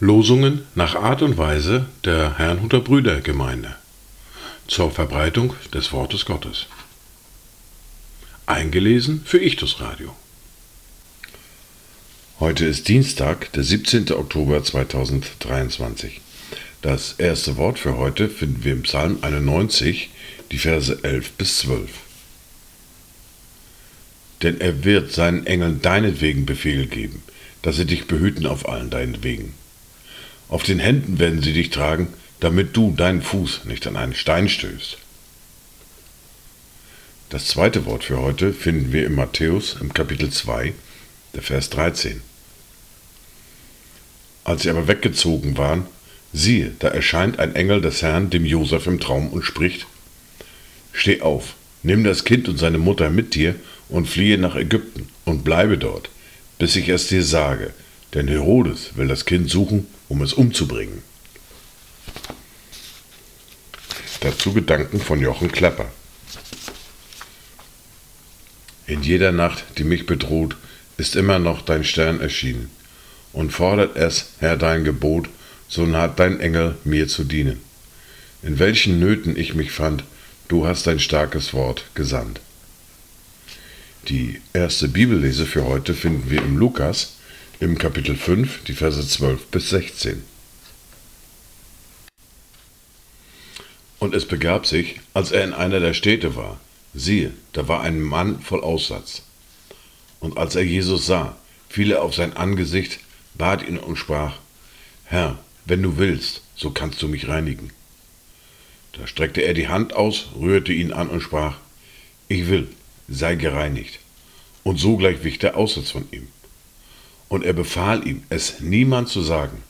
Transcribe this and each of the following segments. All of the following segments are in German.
Losungen nach Art und Weise der Herrnhuter Brüdergemeinde zur Verbreitung des Wortes Gottes. Eingelesen für Ichtus Radio. Heute ist Dienstag, der 17. Oktober 2023. Das erste Wort für heute finden wir im Psalm 91, die Verse 11 bis 12. Denn er wird seinen Engeln deinetwegen Befehl geben, dass sie dich behüten auf allen deinen Wegen. Auf den Händen werden sie dich tragen, damit du deinen Fuß nicht an einen Stein stößt. Das zweite Wort für heute finden wir in Matthäus im Kapitel 2, der Vers 13. Als sie aber weggezogen waren, siehe, da erscheint ein Engel des Herrn dem Josef im Traum und spricht: Steh auf, nimm das Kind und seine Mutter mit dir und fliehe nach Ägypten und bleibe dort, bis ich es dir sage, denn Herodes will das Kind suchen, um es umzubringen. Dazu Gedanken von Jochen Klepper. In jeder Nacht, die mich bedroht, ist immer noch dein Stern erschienen, und fordert es, Herr, dein Gebot, so naht dein Engel mir zu dienen. In welchen Nöten ich mich fand, du hast dein starkes Wort gesandt. Die erste Bibellese für heute finden wir im Lukas, im Kapitel 5, die Verse 12 bis 16. Und es begab sich, als er in einer der Städte war, siehe, da war ein Mann voll Aussatz. Und als er Jesus sah, fiel er auf sein Angesicht, bat ihn und sprach, Herr, wenn du willst, so kannst du mich reinigen. Da streckte er die Hand aus, rührte ihn an und sprach, Ich will, sei gereinigt. Und sogleich wich der Aussatz von ihm und er befahl ihm, es niemand zu sagen.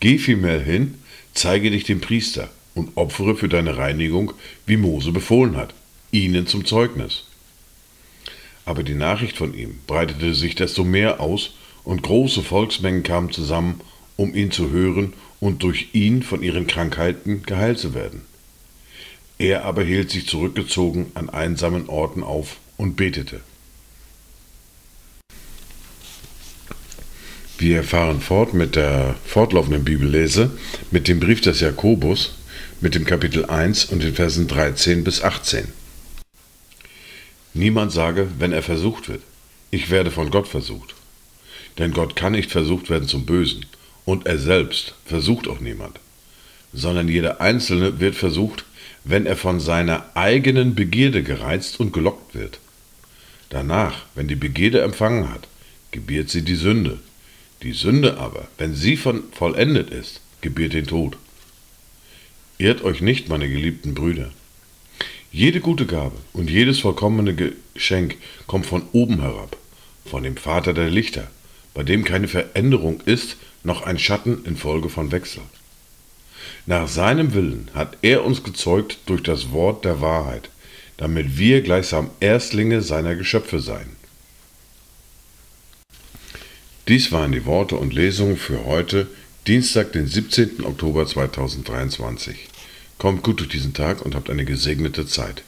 Geh vielmehr hin, zeige dich dem Priester und opfere für deine Reinigung, wie Mose befohlen hat, ihnen zum Zeugnis. Aber die Nachricht von ihm breitete sich desto mehr aus, und große Volksmengen kamen zusammen, um ihn zu hören und durch ihn von ihren Krankheiten geheilt zu werden. Er aber hielt sich zurückgezogen an einsamen Orten auf und betete. Wir fahren fort mit der fortlaufenden Bibellese, mit dem Brief des Jakobus, mit dem Kapitel 1 und den Versen 13 bis 18. Niemand sage, wenn er versucht wird, ich werde von Gott versucht. Denn Gott kann nicht versucht werden zum Bösen, und er selbst versucht auch niemand, sondern jeder Einzelne wird versucht, wenn er von seiner eigenen Begierde gereizt und gelockt wird. Danach, wenn die Begierde empfangen hat, gebiert sie die Sünde, die Sünde aber, wenn sie von vollendet ist, gebiert den Tod. Irrt euch nicht, meine geliebten Brüder. Jede gute Gabe und jedes vollkommene Geschenk kommt von oben herab, von dem Vater der Lichter, bei dem keine Veränderung ist, noch ein Schatten infolge von Wechsel. Nach seinem Willen hat er uns gezeugt durch das Wort der Wahrheit, damit wir gleichsam Erstlinge seiner Geschöpfe seien. Dies waren die Worte und Lesungen für heute, Dienstag, den 17. Oktober 2023. Kommt gut durch diesen Tag und habt eine gesegnete Zeit.